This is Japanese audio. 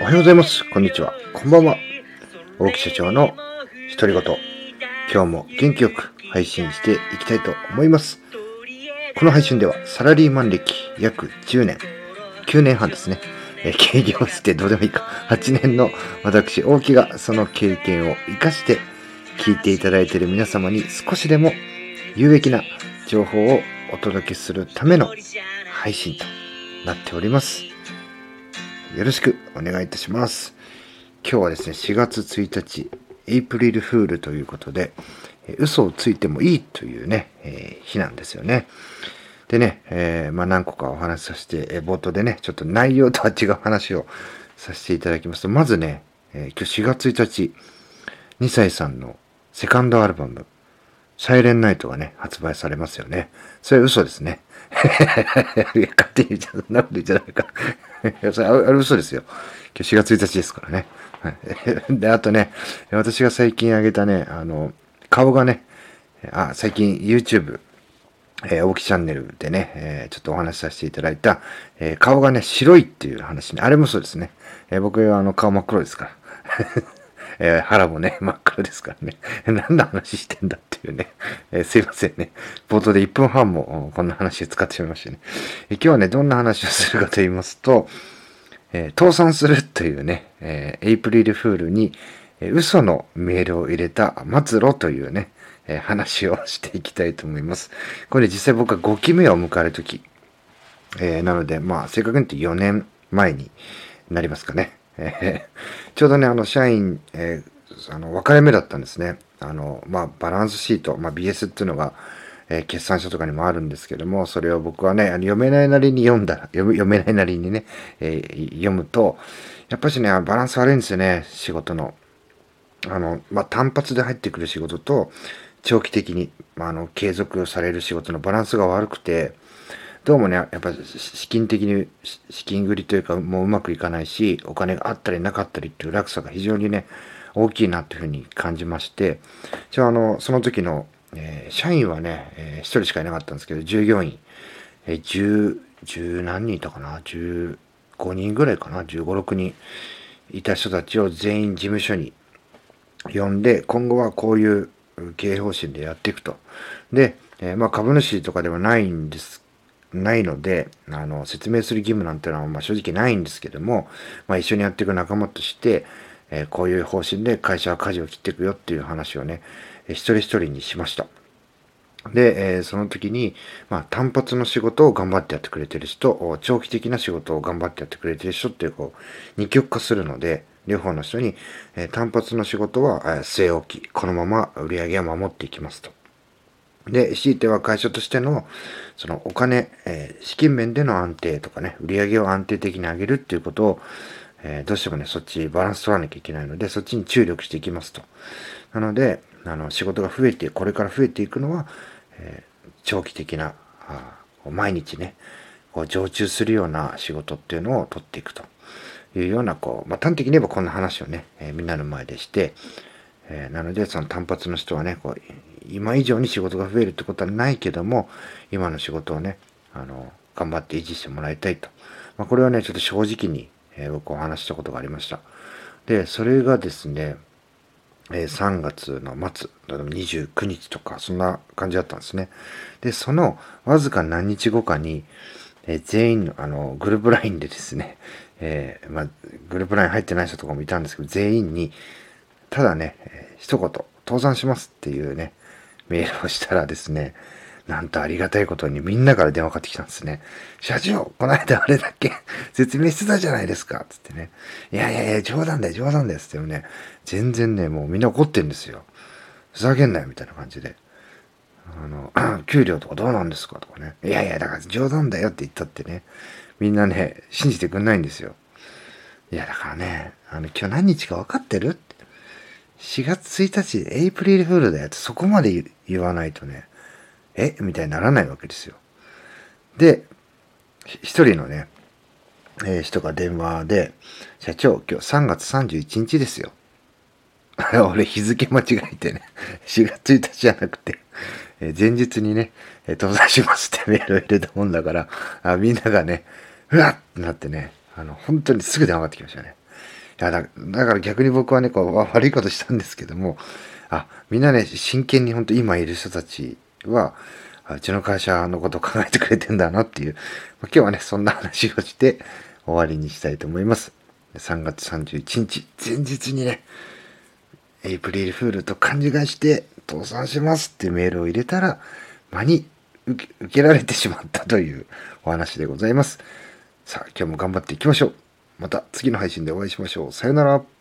おはようございます。こんにちは。こんばんは。大木社長の独り言。今日も元気よく配信していきたいと思います。この配信ではサラリーマン歴約10年、9年半ですね。え経験をしてどうでもいいか。8年の私、大木がその経験を活かして聞いていただいている皆様に少しでも有益な情報をお届けするための配信となっております。よろしくお願いいたします。今日はですね、4月1日、エイプリルフールということで、嘘をついてもいいというね、えー、日なんですよね。でね、えー、まあ、何個かお話しさせて、えー、冒頭でね、ちょっと内容とは違う話をさせていただきますと、まずね、え今日4月1日、2歳さんのセカンドアルバム、サイレンナイトがね、発売されますよね。それ嘘ですね。勝手に言っちゃ、そんなこと言っちゃダメか。それあれ嘘ですよ。今日4月1日ですからね。はい、で、あとね、私が最近あげたね、あの、顔がね、あ、最近 YouTube、えー、大木チャンネルでね、えー、ちょっとお話しさせていただいた、えー、顔がね、白いっていう話ね。あれもそうですね。え、僕はあの顔真っ黒ですから。えー、腹もね、真っ黒ですからね。何の話してんだっていうね。えー、すいませんね。冒頭で1分半もこんな話使ってしまいましたね。えー、今日はね、どんな話をするかと言いますと、え倒産するというね、えエイプリルフールに、え嘘のメールを入れた末路というね、え話をしていきたいと思います。これ実際僕は5期目を迎えるとき、えなので、まあ、正確に言って4年前になりますかね。えー、ちょうどね、あの、社員、えー、あの、分かれ目だったんですね。あの、まあ、バランスシート、まあ、BS っていうのが、えー、決算書とかにもあるんですけども、それを僕はね、あの読めないなりに読んだら、読読めないなりにね、えー、読むと、やっぱしね、バランス悪いんですよね、仕事の。あの、まあ、単発で入ってくる仕事と、長期的に、まあ、あの、継続される仕事のバランスが悪くて、どうもね、やっぱ資金的に資金繰りというかもううまくいかないし、お金があったりなかったりっていう落差が非常にね、大きいなというふうに感じまして、じゃあ、あの、その時の、えー、社員はね、えー、1人しかいなかったんですけど、従業員、えー、10、10何人いたかな ?15 人ぐらいかな ?15、6人いた人たちを全員事務所に呼んで、今後はこういう経営方針でやっていくと。で、えー、まあ株主とかではないんですないので、あの、説明する義務なんてのは、まあ、正直ないんですけども、まあ、一緒にやっていく仲間として、えー、こういう方針で会社は舵を切っていくよっていう話をね、えー、一人一人にしました。で、えー、その時に、まあ、単発の仕事を頑張ってやってくれてる人、長期的な仕事を頑張ってやってくれてる人っていう、こう、二極化するので、両方の人に、え、単発の仕事は、え、据え置き、このまま売り上げを守っていきますと。で、強いては会社としての、そのお金、えー、資金面での安定とかね、売り上げを安定的に上げるっていうことを、えー、どうしてもね、そっちバランス取らなきゃいけないので、そっちに注力していきますと。なので、あの、仕事が増えて、これから増えていくのは、えー、長期的な、あ毎日ね、こう常駐するような仕事っていうのを取っていくというような、こう、まあ、端的に言えばこんな話をね、え、みんなの前でして、え、なので、その単発の人はね、こう、今以上に仕事が増えるってことはないけども、今の仕事をね、あの、頑張って維持してもらいたいと。まあ、これはね、ちょっと正直に、えー、僕お話したことがありました。で、それがですね、えー、3月の末、29日とか、そんな感じだったんですね。で、そのわずか何日後かに、えー、全員の、あの、グループラインでですね、えー、まあ、グループライン入ってない人とかもいたんですけど、全員に、ただね、一言、倒産しますっていうね、メールをしたらですね、なんとありがたいことにみんなから電話かかってきたんですね。社長、この間あれだっけ？説明してたじゃないですかつってね。いやいやいや、冗談だよ、冗談だよ。つってもね、全然ね、もうみんな怒ってんですよ。ふざけんなよ、みたいな感じで。あの、給料とかどうなんですかとかね。いやいや、だから冗談だよって言ったってね、みんなね、信じてくんないんですよ。いや、だからね、あの、今日何日か分かってる？4月1日、エイプリルフールだよってそこまで言わないとね、え？みたいにならないわけですよ。で、一人のね、えー、人が電話で、社長、今日3月31日ですよ。俺日付間違えてね、4月1日じゃなくて、え、前日にね、えー、登山しますってメールを入れたもんだから、あみんながね、うわっってなってね、あの、本当にすぐ電話がってきましたね。いやだ、だから逆に僕はね、こう、悪いことしたんですけども、あ、みんなね、真剣に本当今いる人たちは、うちの会社のことを考えてくれてんだなっていう、ま、今日はね、そんな話をして終わりにしたいと思います。3月31日、前日にね、エイプリルフールと勘違いして倒産しますってメールを入れたら、間に受け受けられてしまったというお話でございます。さあ、今日も頑張っていきましょう。また次の配信でお会いしましょう。さよなら。